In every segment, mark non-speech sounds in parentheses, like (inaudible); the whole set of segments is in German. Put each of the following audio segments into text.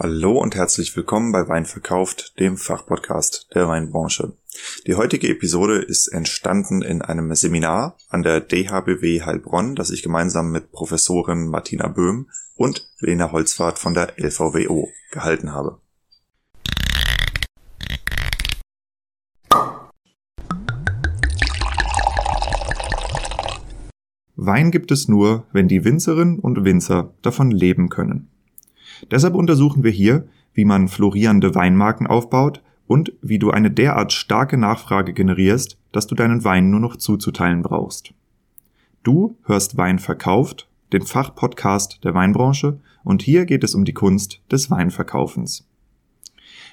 Hallo und herzlich willkommen bei Wein verkauft, dem Fachpodcast der Weinbranche. Die heutige Episode ist entstanden in einem Seminar an der DHBW Heilbronn, das ich gemeinsam mit Professorin Martina Böhm und Lena Holzfahrt von der LVWO gehalten habe. Wein gibt es nur, wenn die Winzerinnen und Winzer davon leben können. Deshalb untersuchen wir hier, wie man florierende Weinmarken aufbaut und wie du eine derart starke Nachfrage generierst, dass du deinen Wein nur noch zuzuteilen brauchst. Du hörst Wein verkauft, den Fachpodcast der Weinbranche, und hier geht es um die Kunst des Weinverkaufens.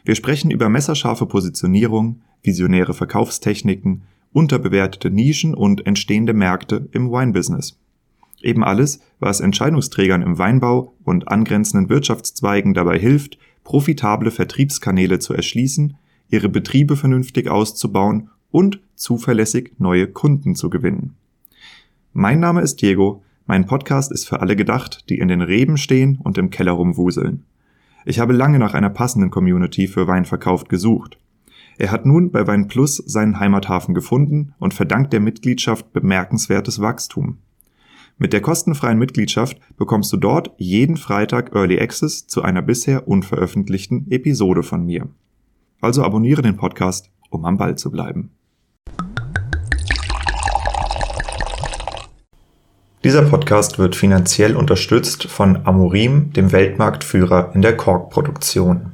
Wir sprechen über messerscharfe Positionierung, visionäre Verkaufstechniken, unterbewertete Nischen und entstehende Märkte im Wine-Business. Eben alles, was Entscheidungsträgern im Weinbau und angrenzenden Wirtschaftszweigen dabei hilft, profitable Vertriebskanäle zu erschließen, ihre Betriebe vernünftig auszubauen und zuverlässig neue Kunden zu gewinnen. Mein Name ist Diego, mein Podcast ist für alle gedacht, die in den Reben stehen und im Keller rumwuseln. Ich habe lange nach einer passenden Community für Weinverkauf gesucht. Er hat nun bei Wein Plus seinen Heimathafen gefunden und verdankt der Mitgliedschaft bemerkenswertes Wachstum. Mit der kostenfreien Mitgliedschaft bekommst du dort jeden Freitag Early Access zu einer bisher unveröffentlichten Episode von mir. Also abonniere den Podcast, um am Ball zu bleiben. Dieser Podcast wird finanziell unterstützt von Amorim, dem Weltmarktführer in der Korkproduktion.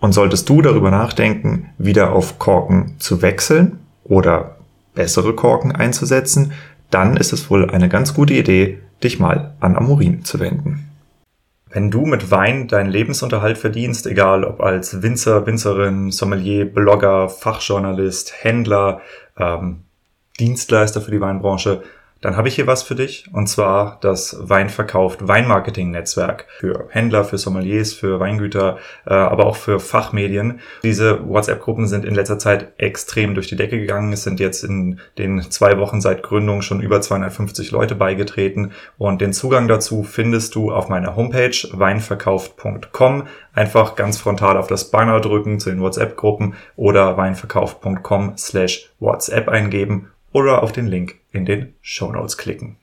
Und solltest du darüber nachdenken, wieder auf Korken zu wechseln oder bessere Korken einzusetzen, dann ist es wohl eine ganz gute Idee, dich mal an Amorin zu wenden. Wenn du mit Wein deinen Lebensunterhalt verdienst, egal ob als Winzer, Winzerin, Sommelier, Blogger, Fachjournalist, Händler, ähm, Dienstleister für die Weinbranche, dann habe ich hier was für dich und zwar das Weinverkauft Weinmarketing-Netzwerk für Händler, für Sommeliers, für Weingüter, äh, aber auch für Fachmedien. Diese WhatsApp-Gruppen sind in letzter Zeit extrem durch die Decke gegangen. Es sind jetzt in den zwei Wochen seit Gründung schon über 250 Leute beigetreten und den Zugang dazu findest du auf meiner Homepage weinverkauft.com. Einfach ganz frontal auf das Banner drücken zu den WhatsApp-Gruppen oder weinverkauft.com slash WhatsApp eingeben oder auf den Link in den Show klicken.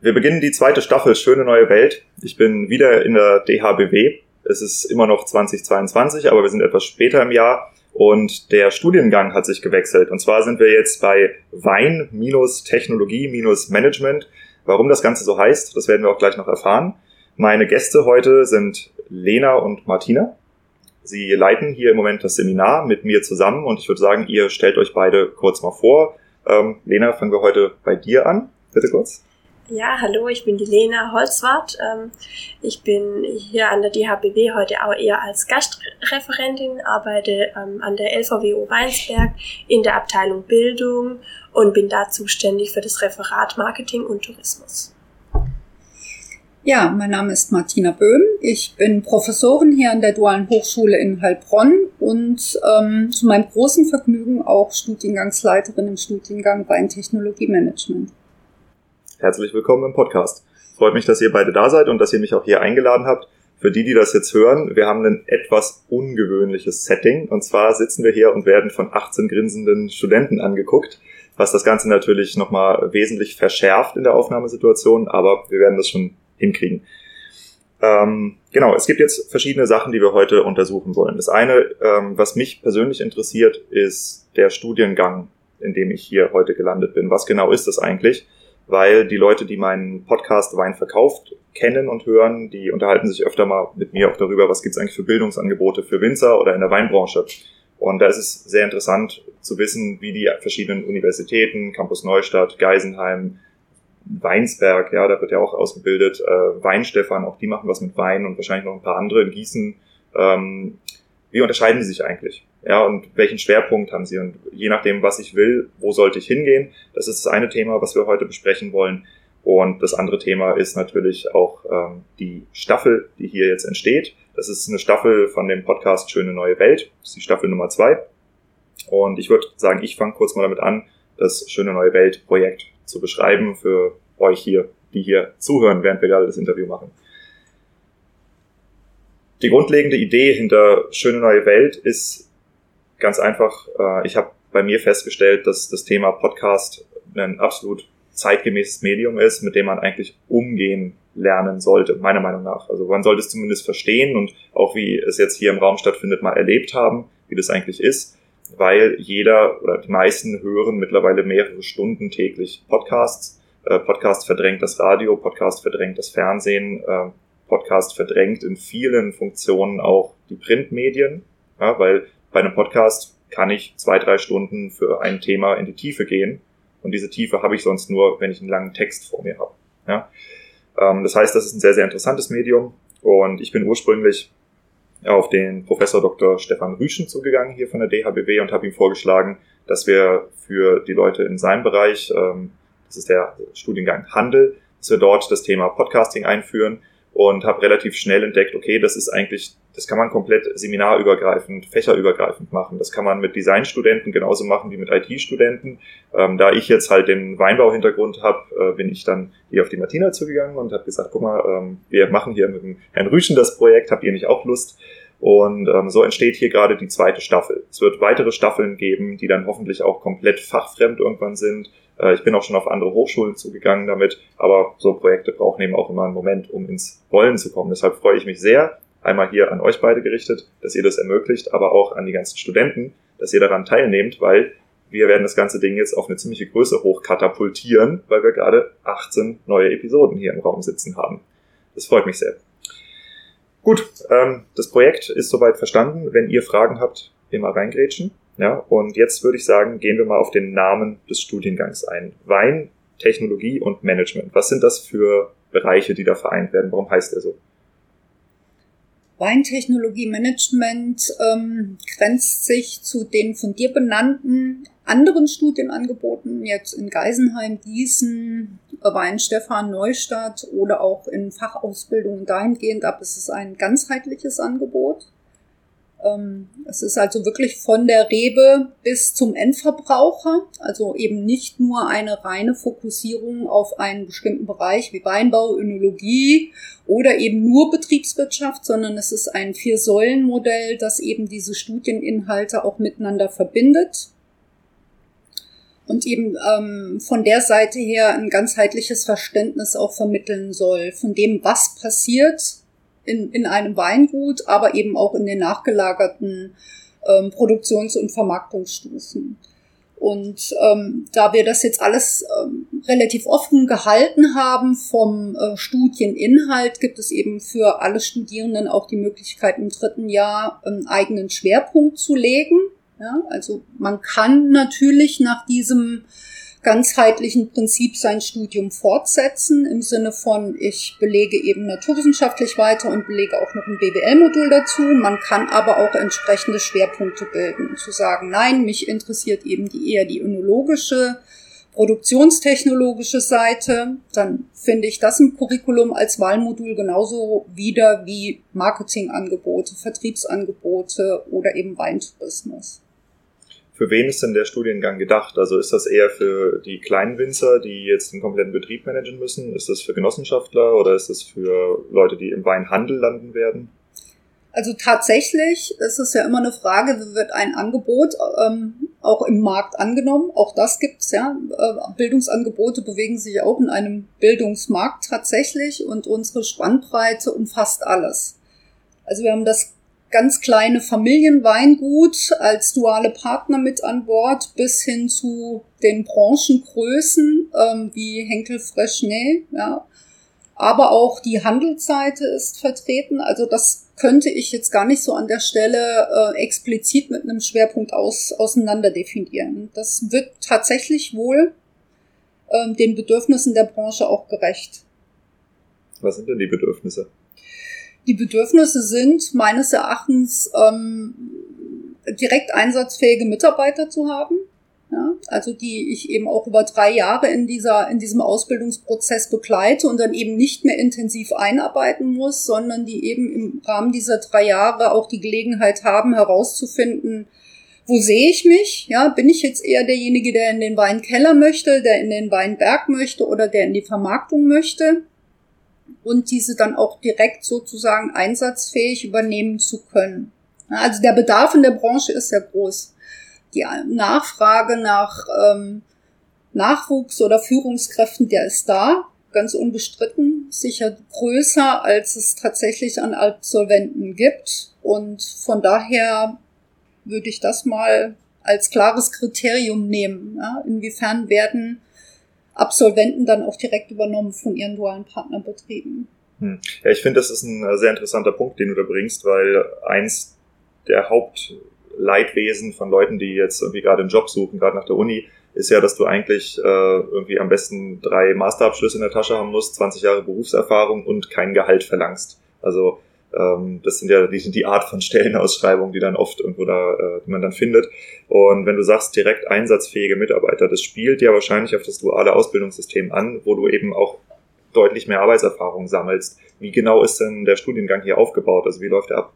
Wir beginnen die zweite Staffel Schöne neue Welt. Ich bin wieder in der DHBW. Es ist immer noch 2022, aber wir sind etwas später im Jahr und der Studiengang hat sich gewechselt. Und zwar sind wir jetzt bei Wein minus Technologie minus Management. Warum das Ganze so heißt, das werden wir auch gleich noch erfahren. Meine Gäste heute sind Lena und Martina. Sie leiten hier im Moment das Seminar mit mir zusammen und ich würde sagen, ihr stellt euch beide kurz mal vor. Ähm, Lena, fangen wir heute bei dir an. Bitte kurz. Ja, hallo, ich bin die Lena Holzwart. Ähm, ich bin hier an der DHBW heute auch eher als Gastreferentin, arbeite ähm, an der LVWO Weinsberg in der Abteilung Bildung und bin da zuständig für das Referat Marketing und Tourismus. Ja, mein Name ist Martina Böhm. Ich bin Professorin hier an der Dualen Hochschule in Heilbronn und ähm, zu meinem großen Vergnügen auch Studiengangsleiterin im Studiengang Weintechnologie Management. Herzlich willkommen im Podcast. Freut mich, dass ihr beide da seid und dass ihr mich auch hier eingeladen habt. Für die, die das jetzt hören, wir haben ein etwas ungewöhnliches Setting. Und zwar sitzen wir hier und werden von 18 grinsenden Studenten angeguckt, was das Ganze natürlich nochmal wesentlich verschärft in der Aufnahmesituation, aber wir werden das schon hinkriegen. Ähm, genau, es gibt jetzt verschiedene Sachen, die wir heute untersuchen wollen. Das eine, ähm, was mich persönlich interessiert, ist der Studiengang, in dem ich hier heute gelandet bin. Was genau ist das eigentlich? Weil die Leute, die meinen Podcast Wein verkauft, kennen und hören, die unterhalten sich öfter mal mit mir auch darüber, was gibt es eigentlich für Bildungsangebote für Winzer oder in der Weinbranche. Und da ist es sehr interessant zu wissen, wie die verschiedenen Universitäten, Campus Neustadt, Geisenheim, Weinsberg, ja, da wird ja auch ausgebildet, äh, Weinstefan, auch die machen was mit Wein und wahrscheinlich noch ein paar andere in Gießen. Ähm, wie unterscheiden die sich eigentlich? Ja, und welchen Schwerpunkt haben sie? Und je nachdem, was ich will, wo sollte ich hingehen? Das ist das eine Thema, was wir heute besprechen wollen. Und das andere Thema ist natürlich auch ähm, die Staffel, die hier jetzt entsteht. Das ist eine Staffel von dem Podcast Schöne neue Welt. Das ist die Staffel Nummer zwei. Und ich würde sagen, ich fange kurz mal damit an, das Schöne neue Welt Projekt zu beschreiben für euch hier, die hier zuhören, während wir gerade das Interview machen. Die grundlegende Idee hinter Schöne neue Welt ist ganz einfach, äh, ich habe bei mir festgestellt, dass das Thema Podcast ein absolut zeitgemäßes Medium ist, mit dem man eigentlich umgehen lernen sollte, meiner Meinung nach. Also man sollte es zumindest verstehen und auch wie es jetzt hier im Raum stattfindet, mal erlebt haben, wie das eigentlich ist weil jeder oder die meisten hören mittlerweile mehrere Stunden täglich Podcasts. Äh, Podcast verdrängt das Radio, Podcast verdrängt das Fernsehen, äh, Podcast verdrängt in vielen Funktionen auch die Printmedien, ja, weil bei einem Podcast kann ich zwei, drei Stunden für ein Thema in die Tiefe gehen und diese Tiefe habe ich sonst nur, wenn ich einen langen Text vor mir habe. Ja. Ähm, das heißt, das ist ein sehr, sehr interessantes Medium und ich bin ursprünglich auf den Professor Dr. Stefan Rüschen zugegangen hier von der DHBW und habe ihm vorgeschlagen, dass wir für die Leute in seinem Bereich, ähm, das ist der Studiengang Handel, dass wir dort das Thema Podcasting einführen und habe relativ schnell entdeckt, okay, das ist eigentlich, das kann man komplett seminarübergreifend, fächerübergreifend machen. Das kann man mit Designstudenten genauso machen wie mit IT-Studenten. Ähm, da ich jetzt halt den Weinbau-Hintergrund habe, äh, bin ich dann hier auf die Martina zugegangen und habe gesagt, guck mal, ähm, wir machen hier mit dem Herrn Rüschen das Projekt, habt ihr nicht auch Lust? Und ähm, so entsteht hier gerade die zweite Staffel. Es wird weitere Staffeln geben, die dann hoffentlich auch komplett fachfremd irgendwann sind. Äh, ich bin auch schon auf andere Hochschulen zugegangen damit, aber so Projekte brauchen eben auch immer einen Moment, um ins Rollen zu kommen. Deshalb freue ich mich sehr, einmal hier an euch beide gerichtet, dass ihr das ermöglicht, aber auch an die ganzen Studenten, dass ihr daran teilnehmt, weil wir werden das ganze Ding jetzt auf eine ziemliche Größe hochkatapultieren, weil wir gerade 18 neue Episoden hier im Raum sitzen haben. Das freut mich sehr. Gut, ähm, das Projekt ist soweit verstanden. Wenn ihr Fragen habt, immer reingrätschen. Ja, und jetzt würde ich sagen, gehen wir mal auf den Namen des Studiengangs ein. Wein, Technologie und Management. Was sind das für Bereiche, die da vereint werden? Warum heißt er so? Weintechnologie Management ähm, grenzt sich zu den von dir benannten anderen Studienangeboten, jetzt in Geisenheim, Gießen, Weinstefan, Neustadt oder auch in Fachausbildungen dahingehend ab. Es ist ein ganzheitliches Angebot. Ähm, es ist also wirklich von der Rebe bis zum Endverbraucher, also eben nicht nur eine reine Fokussierung auf einen bestimmten Bereich wie Weinbau, Önologie oder eben nur Betriebswirtschaft, sondern es ist ein Vier-Säulen-Modell, das eben diese Studieninhalte auch miteinander verbindet. Und eben ähm, von der Seite her ein ganzheitliches Verständnis auch vermitteln soll von dem, was passiert in, in einem Weingut, aber eben auch in den nachgelagerten ähm, Produktions- und Vermarktungsstufen. Und ähm, da wir das jetzt alles ähm, relativ offen gehalten haben vom äh, Studieninhalt, gibt es eben für alle Studierenden auch die Möglichkeit, im dritten Jahr einen eigenen Schwerpunkt zu legen. Ja, also man kann natürlich nach diesem ganzheitlichen Prinzip sein Studium fortsetzen, im Sinne von, ich belege eben naturwissenschaftlich weiter und belege auch noch ein BWL-Modul dazu. Man kann aber auch entsprechende Schwerpunkte bilden, zu sagen, nein, mich interessiert eben die, eher die önologische, produktionstechnologische Seite, dann finde ich das im Curriculum als Wahlmodul genauso wieder wie Marketingangebote, Vertriebsangebote oder eben Weintourismus für wen ist denn der Studiengang gedacht? Also ist das eher für die kleinen Winzer, die jetzt den kompletten Betrieb managen müssen? Ist das für Genossenschaftler oder ist das für Leute, die im Weinhandel landen werden? Also tatsächlich ist es ja immer eine Frage, wie wird ein Angebot ähm, auch im Markt angenommen? Auch das gibt's ja. Äh, Bildungsangebote bewegen sich auch in einem Bildungsmarkt tatsächlich und unsere Spannbreite umfasst alles. Also wir haben das ganz kleine Familienweingut als duale Partner mit an Bord bis hin zu den Branchengrößen ähm, wie Henkel Fresnay, ja. Aber auch die Handelsseite ist vertreten. Also das könnte ich jetzt gar nicht so an der Stelle äh, explizit mit einem Schwerpunkt aus, auseinander definieren. Das wird tatsächlich wohl ähm, den Bedürfnissen der Branche auch gerecht. Was sind denn die Bedürfnisse? Die Bedürfnisse sind meines Erachtens ähm, direkt einsatzfähige Mitarbeiter zu haben, ja, also die ich eben auch über drei Jahre in dieser in diesem Ausbildungsprozess begleite und dann eben nicht mehr intensiv einarbeiten muss, sondern die eben im Rahmen dieser drei Jahre auch die Gelegenheit haben herauszufinden, wo sehe ich mich? Ja, bin ich jetzt eher derjenige, der in den Weinkeller möchte, der in den Weinberg möchte oder der in die Vermarktung möchte? Und diese dann auch direkt sozusagen einsatzfähig übernehmen zu können. Also der Bedarf in der Branche ist sehr groß. Die Nachfrage nach ähm, Nachwuchs oder Führungskräften, der ist da, ganz unbestritten, sicher größer, als es tatsächlich an Absolventen gibt. Und von daher würde ich das mal als klares Kriterium nehmen. Ja? Inwiefern werden Absolventen dann auch direkt übernommen von ihren dualen Partnerbetrieben? Hm. Ja, ich finde, das ist ein sehr interessanter Punkt, den du da bringst, weil eins der Hauptleitwesen von Leuten, die jetzt irgendwie gerade einen Job suchen, gerade nach der Uni, ist ja, dass du eigentlich äh, irgendwie am besten drei Masterabschlüsse in der Tasche haben musst, 20 Jahre Berufserfahrung und kein Gehalt verlangst. Also das sind ja die, die Art von Stellenausschreibungen, die dann oft irgendwo da, äh, die man dann findet. Und wenn du sagst, direkt einsatzfähige Mitarbeiter, das spielt ja wahrscheinlich auf das duale Ausbildungssystem an, wo du eben auch deutlich mehr Arbeitserfahrung sammelst. Wie genau ist denn der Studiengang hier aufgebaut? Also wie läuft der ab?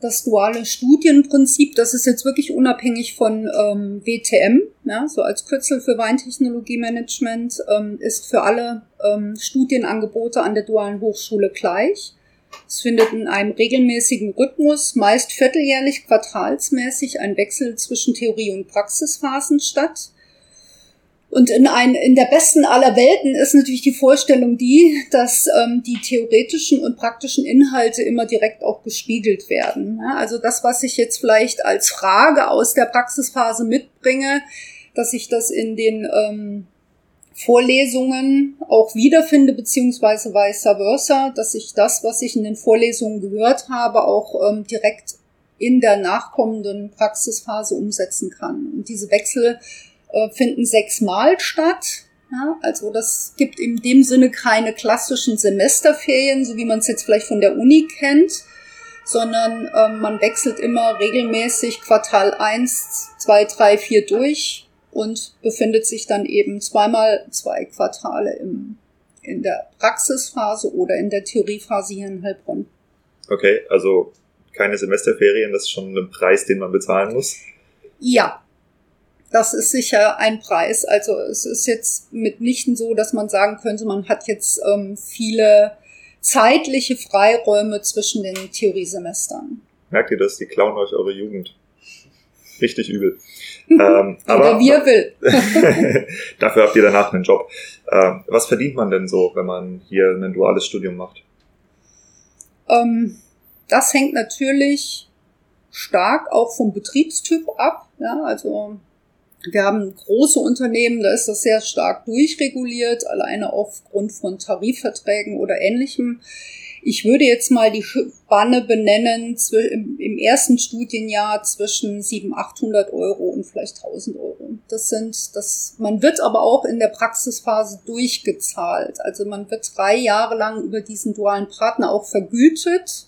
Das duale Studienprinzip, das ist jetzt wirklich unabhängig von ähm, WTM, ja, so als Kürzel für Weintechnologiemanagement, ähm, ist für alle ähm, Studienangebote an der dualen Hochschule gleich. Es findet in einem regelmäßigen Rhythmus, meist vierteljährlich, quartalsmäßig, ein Wechsel zwischen Theorie- und Praxisphasen statt. Und in, ein, in der besten aller Welten ist natürlich die Vorstellung die, dass ähm, die theoretischen und praktischen Inhalte immer direkt auch gespiegelt werden. Ja, also das, was ich jetzt vielleicht als Frage aus der Praxisphase mitbringe, dass ich das in den ähm, Vorlesungen auch wiederfinde, beziehungsweise vice versa, dass ich das, was ich in den Vorlesungen gehört habe, auch ähm, direkt in der nachkommenden Praxisphase umsetzen kann. Und diese Wechsel äh, finden sechsmal statt. Ja, also das gibt in dem Sinne keine klassischen Semesterferien, so wie man es jetzt vielleicht von der Uni kennt, sondern ähm, man wechselt immer regelmäßig Quartal eins, zwei, drei, vier durch und befindet sich dann eben zweimal zwei Quartale im, in der Praxisphase oder in der Theoriephase hier in Heilbronn. Okay, also keine Semesterferien, das ist schon ein Preis, den man bezahlen muss. Ja, das ist sicher ein Preis. Also es ist jetzt mitnichten so, dass man sagen könnte, man hat jetzt ähm, viele zeitliche Freiräume zwischen den Theoriesemestern. Merkt ihr das? Die klauen euch eure Jugend. Richtig übel. Ähm, aber wir will. (laughs) dafür habt ihr danach einen Job. Ähm, was verdient man denn so, wenn man hier ein duales Studium macht? Ähm, das hängt natürlich stark auch vom Betriebstyp ab. Ja, also wir haben große Unternehmen, da ist das sehr stark durchreguliert, alleine aufgrund von Tarifverträgen oder ähnlichem. Ich würde jetzt mal die Spanne benennen im ersten Studienjahr zwischen 700, 800 Euro und vielleicht 1000 Euro. Das sind, das, man wird aber auch in der Praxisphase durchgezahlt. Also man wird drei Jahre lang über diesen dualen Partner auch vergütet,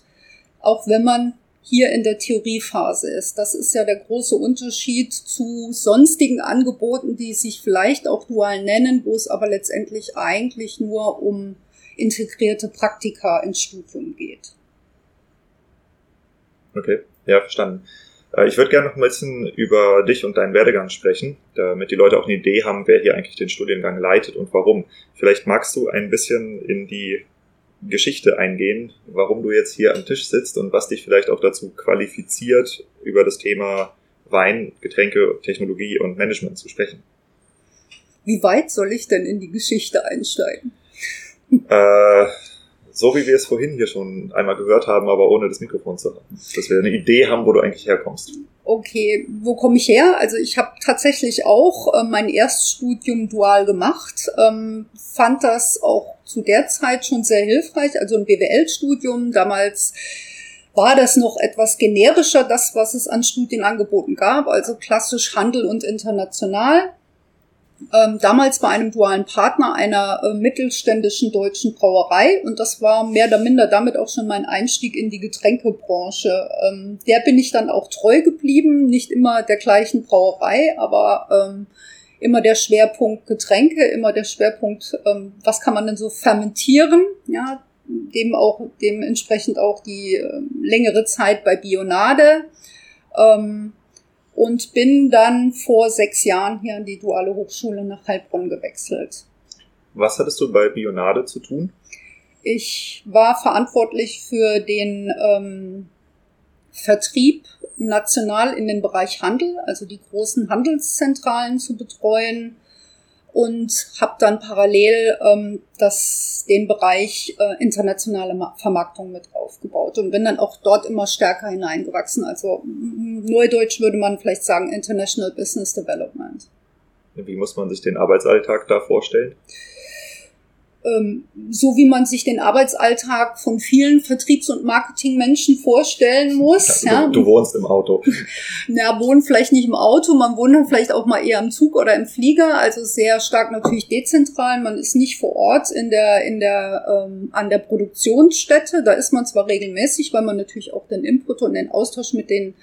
auch wenn man hier in der Theoriephase ist. Das ist ja der große Unterschied zu sonstigen Angeboten, die sich vielleicht auch dual nennen, wo es aber letztendlich eigentlich nur um integrierte Praktika ins Studium geht. Okay, ja, verstanden. Äh, ich würde gerne noch ein bisschen über dich und deinen Werdegang sprechen, damit die Leute auch eine Idee haben, wer hier eigentlich den Studiengang leitet und warum. Vielleicht magst du ein bisschen in die Geschichte eingehen, warum du jetzt hier am Tisch sitzt und was dich vielleicht auch dazu qualifiziert, über das Thema Wein, Getränke, Technologie und Management zu sprechen. Wie weit soll ich denn in die Geschichte einsteigen? Äh, so wie wir es vorhin hier schon einmal gehört haben, aber ohne das Mikrofon zu haben. Dass wir eine Idee haben, wo du eigentlich herkommst. Okay, wo komme ich her? Also ich habe tatsächlich auch äh, mein Erststudium dual gemacht, ähm, fand das auch zu der Zeit schon sehr hilfreich, also ein BWL-Studium. Damals war das noch etwas generischer, das, was es an Studienangeboten gab, also klassisch Handel und international. Ähm, damals bei einem dualen Partner einer äh, mittelständischen deutschen Brauerei und das war mehr oder minder damit auch schon mein Einstieg in die Getränkebranche. Ähm, der bin ich dann auch treu geblieben, nicht immer der gleichen Brauerei, aber ähm, immer der Schwerpunkt Getränke, immer der Schwerpunkt, ähm, was kann man denn so fermentieren, ja, dem auch dementsprechend auch die äh, längere Zeit bei Bionade. Ähm, und bin dann vor sechs Jahren hier an die Duale Hochschule nach Heilbronn gewechselt. Was hattest du bei Bionade zu tun? Ich war verantwortlich für den ähm, Vertrieb national in den Bereich Handel, also die großen Handelszentralen zu betreuen und habe dann parallel ähm, das, den Bereich äh, internationale Vermarktung mit aufgebaut und bin dann auch dort immer stärker hineingewachsen. Also neudeutsch würde man vielleicht sagen International Business Development. Wie muss man sich den Arbeitsalltag da vorstellen? Ähm, so wie man sich den Arbeitsalltag von vielen Vertriebs- und Marketingmenschen vorstellen muss. Du, (laughs) ja. du wohnst im Auto. (laughs) Ja, wohnen vielleicht nicht im Auto, man wohnt dann vielleicht auch mal eher im Zug oder im Flieger, also sehr stark natürlich dezentral. Man ist nicht vor Ort in der, in der, ähm, an der Produktionsstätte. Da ist man zwar regelmäßig, weil man natürlich auch den Input und den Austausch mit den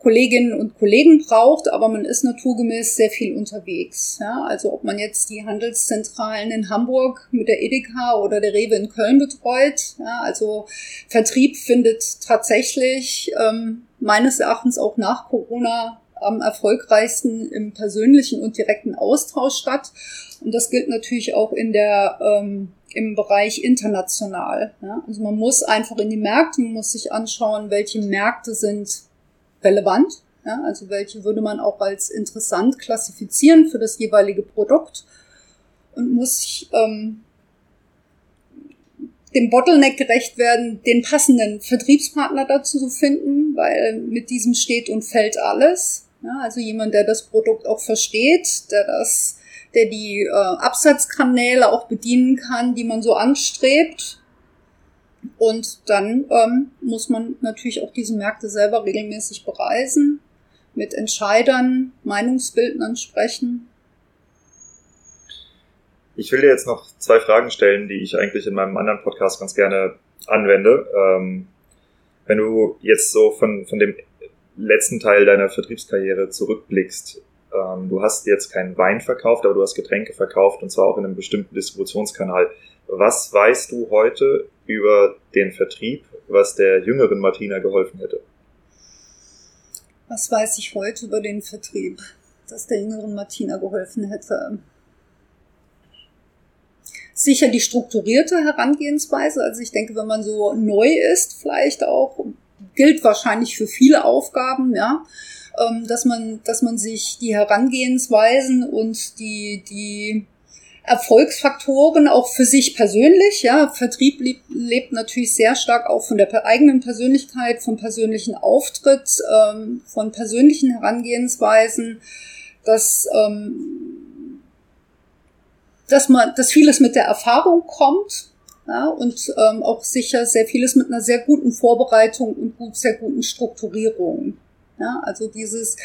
Kolleginnen und Kollegen braucht, aber man ist naturgemäß sehr viel unterwegs. Ja, also ob man jetzt die Handelszentralen in Hamburg mit der Edeka oder der Rewe in Köln betreut. Ja, also Vertrieb findet tatsächlich ähm, meines Erachtens auch nach Corona am erfolgreichsten im persönlichen und direkten Austausch statt. Und das gilt natürlich auch in der ähm, im Bereich international. Ja? Also man muss einfach in die Märkte, man muss sich anschauen, welche Märkte sind relevant. Ja, also welche würde man auch als interessant klassifizieren für das jeweilige Produkt und muss ähm, dem Bottleneck gerecht werden, den passenden Vertriebspartner dazu zu finden, weil mit diesem steht und fällt alles. Ja, also jemand, der das Produkt auch versteht, der das, der die äh, Absatzkanäle auch bedienen kann, die man so anstrebt und dann ähm, muss man natürlich auch diese Märkte selber regelmäßig bereisen, mit Entscheidern, Meinungsbildnern sprechen. Ich will dir jetzt noch zwei Fragen stellen, die ich eigentlich in meinem anderen Podcast ganz gerne anwende. Ähm, wenn du jetzt so von, von dem letzten Teil deiner Vertriebskarriere zurückblickst, ähm, du hast jetzt keinen Wein verkauft, aber du hast Getränke verkauft und zwar auch in einem bestimmten Distributionskanal. Was weißt du heute über den Vertrieb, was der jüngeren Martina geholfen hätte? Was weiß ich heute über den Vertrieb, dass der jüngeren Martina geholfen hätte? Sicher die strukturierte Herangehensweise. Also ich denke, wenn man so neu ist, vielleicht auch, gilt wahrscheinlich für viele Aufgaben, ja, ähm, dass man, dass man sich die Herangehensweisen und die, die Erfolgsfaktoren auch für sich persönlich. Ja, Vertrieb lebt, lebt natürlich sehr stark auch von der eigenen Persönlichkeit, vom persönlichen Auftritt, ähm, von persönlichen Herangehensweisen, dass ähm, dass man, dass vieles mit der Erfahrung kommt. Ja, und ähm, auch sicher sehr vieles mit einer sehr guten Vorbereitung und gut, sehr guten Strukturierung. Ja, also dieses,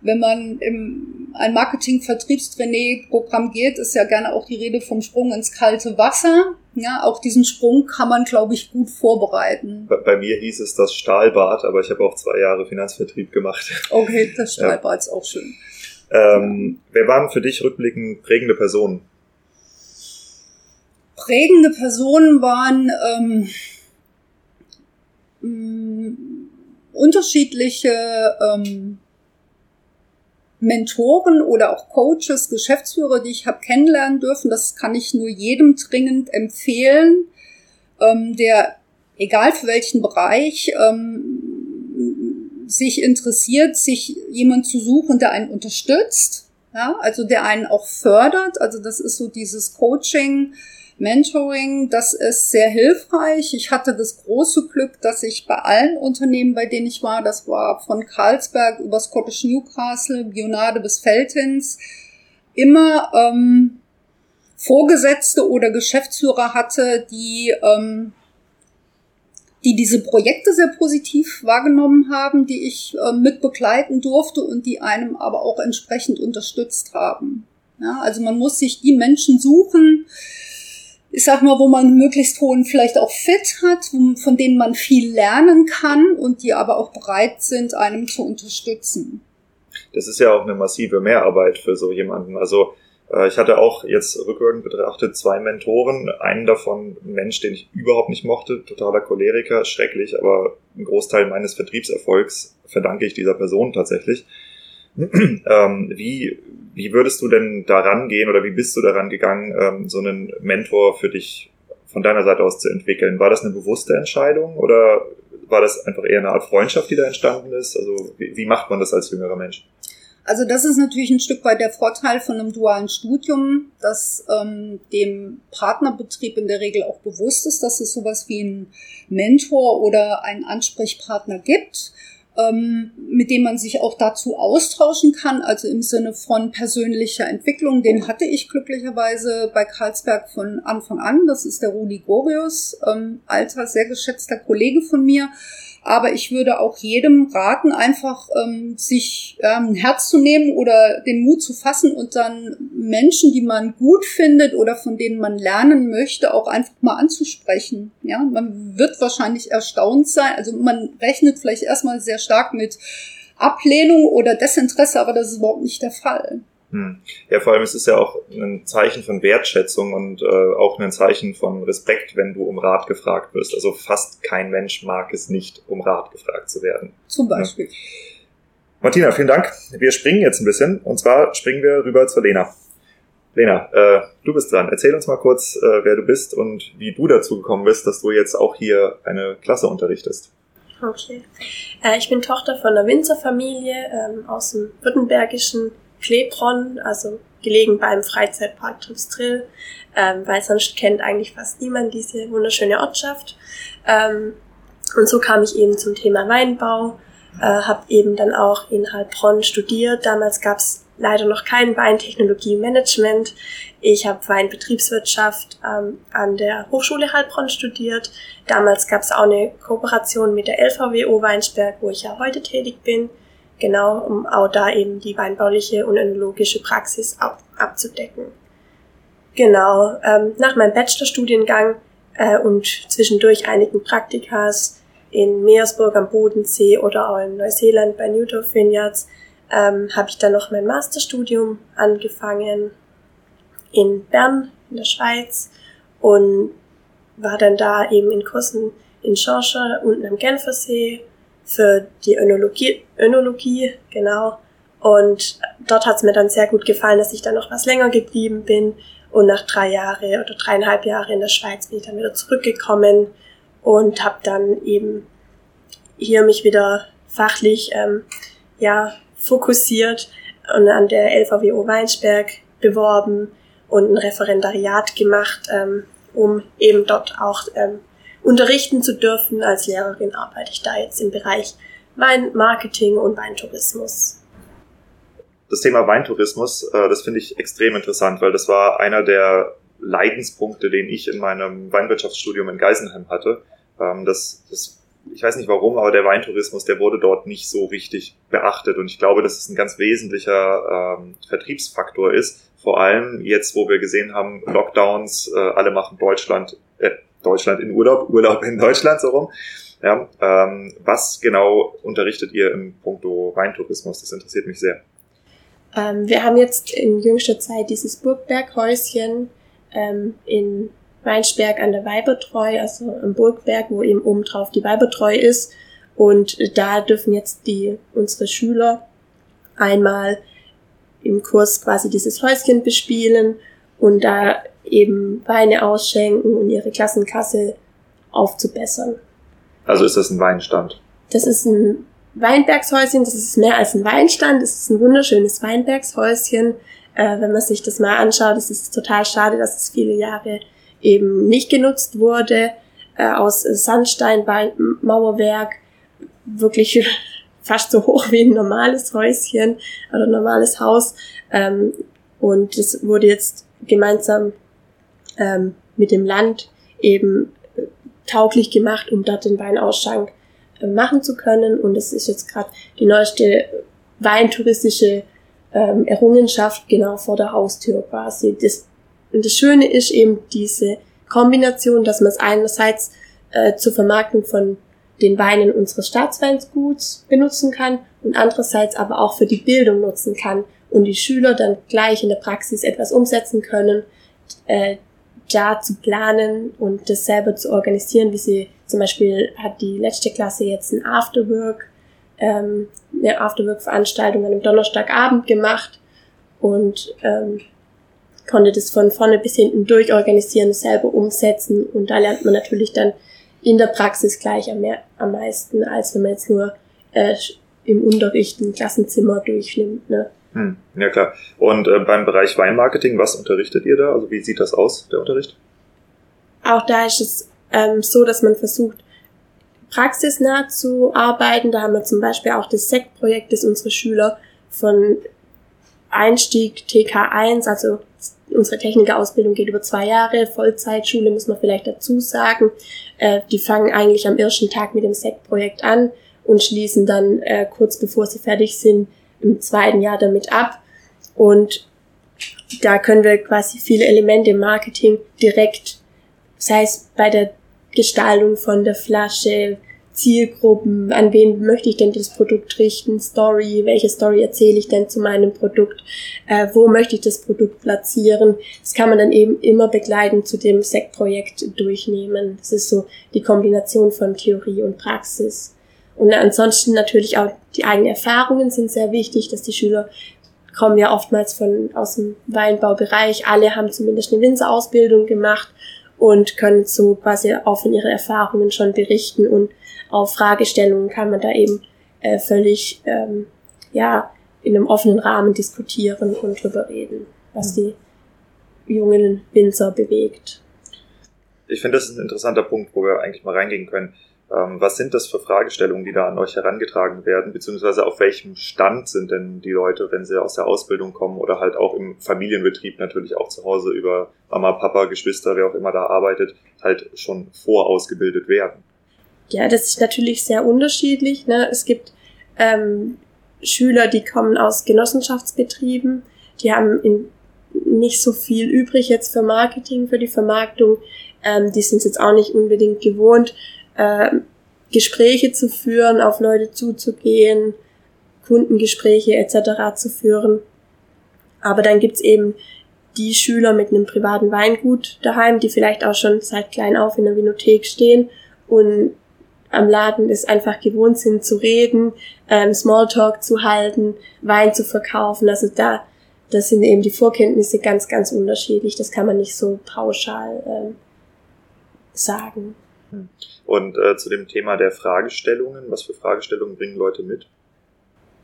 wenn man im ein Marketing-Vertriebstrainee-Programm geht, ist ja gerne auch die Rede vom Sprung ins kalte Wasser. Ja, auch diesen Sprung kann man, glaube ich, gut vorbereiten. Bei, bei mir hieß es das Stahlbad, aber ich habe auch zwei Jahre Finanzvertrieb gemacht. Okay, (laughs) das Stahlbad ja. ist auch schön. Ähm, wer waren für dich rückblickend prägende Personen? Prägende Personen waren ähm, mh, unterschiedliche ähm, Mentoren oder auch Coaches, Geschäftsführer, die ich habe kennenlernen dürfen. Das kann ich nur jedem dringend empfehlen, ähm, der, egal für welchen Bereich, ähm, sich interessiert, sich jemand zu suchen, der einen unterstützt, ja, also der einen auch fördert. Also das ist so dieses Coaching, Mentoring, das ist sehr hilfreich. Ich hatte das große Glück, dass ich bei allen Unternehmen, bei denen ich war, das war von Carlsberg über Scottish Newcastle, Bionade bis Feltins, immer ähm, Vorgesetzte oder Geschäftsführer hatte, die ähm, die diese Projekte sehr positiv wahrgenommen haben, die ich äh, mit begleiten durfte und die einem aber auch entsprechend unterstützt haben. Ja, also man muss sich die Menschen suchen, ich sag mal, wo man möglichst hohen vielleicht auch Fit hat, von denen man viel lernen kann und die aber auch bereit sind, einem zu unterstützen. Das ist ja auch eine massive Mehrarbeit für so jemanden. Also äh, ich hatte auch jetzt rückwirkend betrachtet zwei Mentoren. Einen davon ein Mensch, den ich überhaupt nicht mochte, totaler Choleriker, schrecklich, aber einen Großteil meines Vertriebserfolgs verdanke ich dieser Person tatsächlich. (clears throat) ähm, wie, wie würdest du denn daran gehen oder wie bist du daran gegangen, ähm, so einen Mentor für dich von deiner Seite aus zu entwickeln? War das eine bewusste Entscheidung oder war das einfach eher eine Art Freundschaft, die da entstanden ist? Also wie, wie macht man das als jüngerer Mensch? Also das ist natürlich ein Stück weit der Vorteil von einem dualen Studium, dass ähm, dem Partnerbetrieb in der Regel auch bewusst ist, dass es sowas wie einen Mentor oder einen Ansprechpartner gibt ähm, mit dem man sich auch dazu austauschen kann, also im Sinne von persönlicher Entwicklung. Den hatte ich glücklicherweise bei Karlsberg von Anfang an. Das ist der Rudi Gorius, ähm, alter, sehr geschätzter Kollege von mir. Aber ich würde auch jedem raten, einfach ähm, sich ähm, ein Herz zu nehmen oder den Mut zu fassen und dann Menschen, die man gut findet oder von denen man lernen möchte, auch einfach mal anzusprechen. Ja, man wird wahrscheinlich erstaunt sein. Also man rechnet vielleicht erstmal sehr stark mit Ablehnung oder Desinteresse, aber das ist überhaupt nicht der Fall. Hm. Ja, vor allem ist es ja auch ein Zeichen von Wertschätzung und äh, auch ein Zeichen von Respekt, wenn du um Rat gefragt wirst. Also fast kein Mensch mag es nicht, um Rat gefragt zu werden. Zum Beispiel. Ja. Martina, vielen Dank. Wir springen jetzt ein bisschen und zwar springen wir rüber zur Lena. Lena, äh, du bist dran. Erzähl uns mal kurz, äh, wer du bist und wie du dazu gekommen bist, dass du jetzt auch hier eine Klasse unterrichtest. Okay. Äh, ich bin Tochter von einer Winzerfamilie ähm, aus dem württembergischen Klebron, also gelegen beim Freizeitpark Tripstrill, ähm, weil sonst kennt eigentlich fast niemand diese wunderschöne Ortschaft. Ähm, und so kam ich eben zum Thema Weinbau, äh, habe eben dann auch in Heilbronn studiert. Damals gab es leider noch kein Weintechnologie-Management. Ich habe Weinbetriebswirtschaft ähm, an der Hochschule Heilbronn studiert. Damals gab es auch eine Kooperation mit der LVWO Weinsberg, wo ich ja heute tätig bin. Genau, um auch da eben die weinbauliche und önologische Praxis ab, abzudecken. Genau, ähm, nach meinem Bachelorstudiengang äh, und zwischendurch einigen Praktikas in Meersburg am Bodensee oder auch in Neuseeland bei Newdorf Vineyards ähm, habe ich dann noch mein Masterstudium angefangen in Bern in der Schweiz und war dann da eben in Kursen in Schorschel unten am Genfersee für die Önologie, Önologie genau. Und dort hat es mir dann sehr gut gefallen, dass ich dann noch was länger geblieben bin. Und nach drei Jahre oder dreieinhalb Jahre in der Schweiz bin ich dann wieder zurückgekommen und habe dann eben hier mich wieder fachlich ähm, ja fokussiert und an der LVWO Weinsberg beworben und ein Referendariat gemacht, ähm, um eben dort auch ähm, unterrichten zu dürfen. Als Lehrerin arbeite ich da jetzt im Bereich Weinmarketing und Weintourismus. Das Thema Weintourismus, äh, das finde ich extrem interessant, weil das war einer der Leidenspunkte, den ich in meinem Weinwirtschaftsstudium in Geisenheim hatte. Ähm, das, das, ich weiß nicht warum, aber der Weintourismus, der wurde dort nicht so richtig beachtet. Und ich glaube, dass es ein ganz wesentlicher ähm, Vertriebsfaktor ist. Vor allem jetzt, wo wir gesehen haben, Lockdowns, äh, alle machen Deutschland, äh, Deutschland in Urlaub, (laughs) Urlaub in Deutschland so rum. Ja, ähm, was genau unterrichtet ihr im Punkto Weintourismus? Das interessiert mich sehr. Ähm, wir haben jetzt in jüngster Zeit dieses Burgberghäuschen ähm, in Weinsberg an der Weibertreu, also am Burgberg, wo eben oben drauf die Weibertreu ist. Und da dürfen jetzt die unsere Schüler einmal im Kurs quasi dieses Häuschen bespielen und da eben Weine ausschenken und ihre Klassenkasse aufzubessern. Also ist das ein Weinstand? Das ist ein Weinbergshäuschen, das ist mehr als ein Weinstand, das ist ein wunderschönes Weinbergshäuschen. Äh, wenn man sich das mal anschaut, es ist total schade, dass es viele Jahre eben nicht genutzt wurde. Äh, aus Sandsteinmauerwerk, wirklich (laughs) fast so hoch wie ein normales Häuschen oder normales Haus. Ähm, und es wurde jetzt gemeinsam ähm, mit dem Land eben äh, tauglich gemacht, um dort den Weinausschank äh, machen zu können. Und es ist jetzt gerade die neueste weintouristische ähm, Errungenschaft genau vor der Haustür quasi. Das, und das Schöne ist eben diese Kombination, dass man es einerseits äh, zur Vermarktung von den Weinen unseres Staatsweinsguts benutzen kann und andererseits aber auch für die Bildung nutzen kann und die Schüler dann gleich in der Praxis etwas umsetzen können, äh, da zu planen und das selber zu organisieren, wie sie zum Beispiel hat die letzte Klasse jetzt ein Afterwork, ähm, eine Afterwork-Veranstaltung an einem Donnerstagabend gemacht und ähm, konnte das von vorne bis hinten durchorganisieren, selber umsetzen und da lernt man natürlich dann in der Praxis gleich am, mehr, am meisten, als wenn man jetzt nur äh, im Unterricht ein Klassenzimmer durchnimmt. Ne? Hm, ja klar. Und äh, beim Bereich Weinmarketing, was unterrichtet ihr da? Also wie sieht das aus, der Unterricht? Auch da ist es ähm, so, dass man versucht, praxisnah zu arbeiten. Da haben wir zum Beispiel auch das SEC-Projekt, das unsere Schüler von Einstieg TK1, also unsere Technikerausbildung geht über zwei Jahre, Vollzeitschule muss man vielleicht dazu sagen. Äh, die fangen eigentlich am ersten Tag mit dem SEC-Projekt an und schließen dann äh, kurz bevor sie fertig sind im zweiten Jahr damit ab. Und da können wir quasi viele Elemente im Marketing direkt, sei es bei der Gestaltung von der Flasche, Zielgruppen, an wen möchte ich denn das Produkt richten, Story, welche Story erzähle ich denn zu meinem Produkt, äh, wo möchte ich das Produkt platzieren. Das kann man dann eben immer begleitend zu dem SEC-Projekt durchnehmen. Das ist so die Kombination von Theorie und Praxis. Und ansonsten natürlich auch die eigenen Erfahrungen sind sehr wichtig, dass die Schüler kommen ja oftmals von aus dem Weinbaubereich. Alle haben zumindest eine Winzerausbildung gemacht und können so quasi auch von ihren Erfahrungen schon berichten und auf Fragestellungen kann man da eben äh, völlig ähm, ja in einem offenen Rahmen diskutieren und drüber reden, was die jungen Winzer bewegt. Ich finde, das ist ein interessanter Punkt, wo wir eigentlich mal reingehen können. Ähm, was sind das für Fragestellungen, die da an euch herangetragen werden, beziehungsweise auf welchem Stand sind denn die Leute, wenn sie aus der Ausbildung kommen oder halt auch im Familienbetrieb natürlich auch zu Hause über Mama, Papa, Geschwister, wer auch immer da arbeitet, halt schon vorausgebildet werden? Ja, das ist natürlich sehr unterschiedlich. Ne? Es gibt ähm, Schüler, die kommen aus Genossenschaftsbetrieben, die haben in, nicht so viel übrig jetzt für Marketing, für die Vermarktung. Ähm, die sind jetzt auch nicht unbedingt gewohnt, äh, Gespräche zu führen, auf Leute zuzugehen, Kundengespräche etc. zu führen. Aber dann gibt's eben die Schüler mit einem privaten Weingut daheim, die vielleicht auch schon seit klein auf in der Vinothek stehen und am Laden es einfach gewohnt sind zu reden, ähm, Smalltalk zu halten, Wein zu verkaufen. Also da, das sind eben die Vorkenntnisse ganz, ganz unterschiedlich. Das kann man nicht so pauschal ähm, sagen. Und äh, zu dem Thema der Fragestellungen, was für Fragestellungen bringen Leute mit?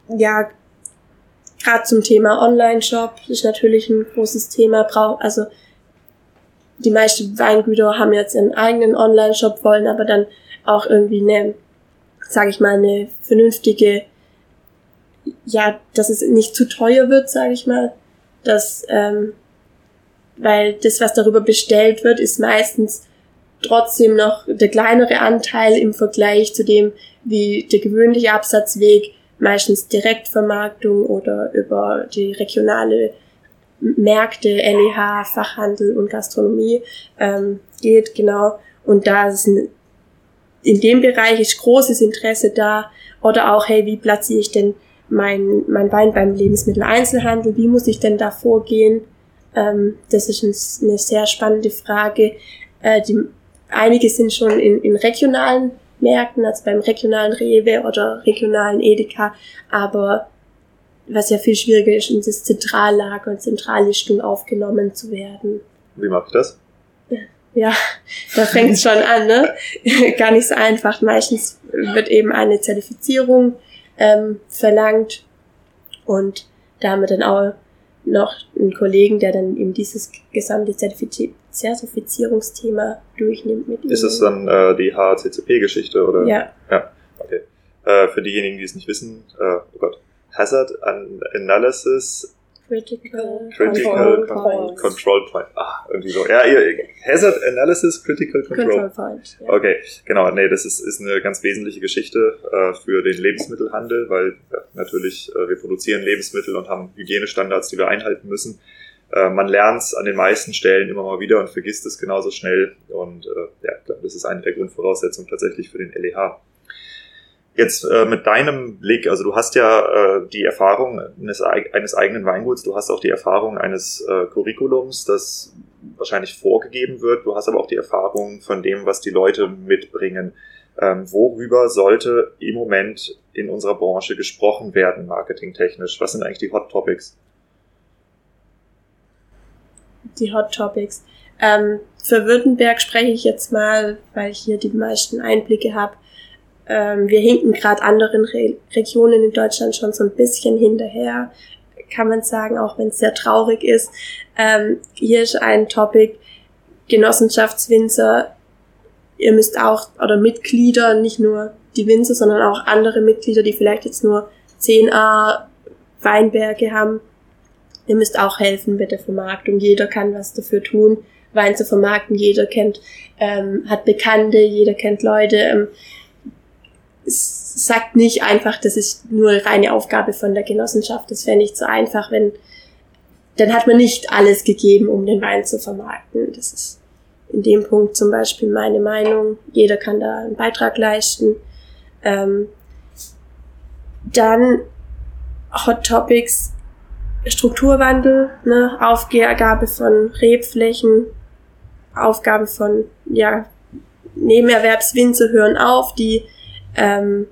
Ja, gerade zum Thema Online-Shop ist natürlich ein großes Thema. Brauch, also die meisten Weingüter haben jetzt ihren eigenen Online-Shop, wollen aber dann auch irgendwie eine, sage ich mal, eine vernünftige, ja, dass es nicht zu teuer wird, sage ich mal, dass, ähm, weil das, was darüber bestellt wird, ist meistens trotzdem noch der kleinere Anteil im Vergleich zu dem, wie der gewöhnliche Absatzweg meistens Direktvermarktung oder über die regionale Märkte, LEH, Fachhandel und Gastronomie ähm, geht, genau. Und da ist ein in dem Bereich ist großes Interesse da. Oder auch, hey, wie platziere ich denn mein, mein Wein beim Lebensmitteleinzelhandel? Wie muss ich denn da vorgehen? Ähm, das ist ein, eine sehr spannende Frage. Äh, die, einige sind schon in, in regionalen Märkten, also beim regionalen Rewe oder regionalen Edeka, aber was ja viel schwieriger ist, in das Zentrallager und Zentrallistung aufgenommen zu werden. Wie mache ich das? Ja, da fängt es schon an, ne? (laughs) Gar nicht so einfach. Meistens wird eben eine Zertifizierung ähm, verlangt und da haben wir dann auch noch einen Kollegen, der dann eben dieses gesamte Zertifiz Zertifizierungsthema durchnimmt mit ihm. Ist es dann äh, die HACCP-Geschichte, oder? Ja. Ja, okay. Äh, für diejenigen, die es nicht wissen, äh, oh Gott, Hazard Analysis Critical, Critical Control, Control Point. Ah, irgendwie so. Ja, Hazard Analysis, Critical Control. Control Point. Ja. Okay, genau. Nee, das ist, ist eine ganz wesentliche Geschichte äh, für den Lebensmittelhandel, weil ja, natürlich äh, wir produzieren Lebensmittel und haben Hygienestandards, die wir einhalten müssen. Äh, man lernt es an den meisten Stellen immer mal wieder und vergisst es genauso schnell. Und äh, ja, das ist eine der Grundvoraussetzungen tatsächlich für den LEH. Jetzt äh, mit deinem Blick, also du hast ja äh, die Erfahrung eines, eines eigenen Weinguts, du hast auch die Erfahrung eines äh, Curriculums, das wahrscheinlich vorgegeben wird, du hast aber auch die Erfahrung von dem, was die Leute mitbringen. Ähm, worüber sollte im Moment in unserer Branche gesprochen werden, marketingtechnisch? Was sind eigentlich die Hot Topics? Die Hot Topics. Ähm, für Württemberg spreche ich jetzt mal, weil ich hier die meisten Einblicke habe ähm, wir hinken gerade anderen Re Regionen in Deutschland schon so ein bisschen hinterher, kann man sagen, auch wenn es sehr traurig ist. Ähm, hier ist ein Topic Genossenschaftswinzer. Ihr müsst auch, oder Mitglieder, nicht nur die Winzer, sondern auch andere Mitglieder, die vielleicht jetzt nur 10a Weinberge haben. Ihr müsst auch helfen mit der Vermarktung. Jeder kann was dafür tun, Wein zu vermarkten. Jeder kennt, ähm, hat Bekannte, jeder kennt Leute. Ähm, es sagt nicht einfach, das ist nur reine Aufgabe von der Genossenschaft. Das wäre nicht so einfach, wenn, dann hat man nicht alles gegeben, um den Wein zu vermarkten. Das ist in dem Punkt zum Beispiel meine Meinung. Jeder kann da einen Beitrag leisten. Ähm, dann Hot Topics, Strukturwandel, ne, Aufgabe von Rebflächen, Aufgabe von, ja, Nebenerwerbswinzer hören auf, die ähm,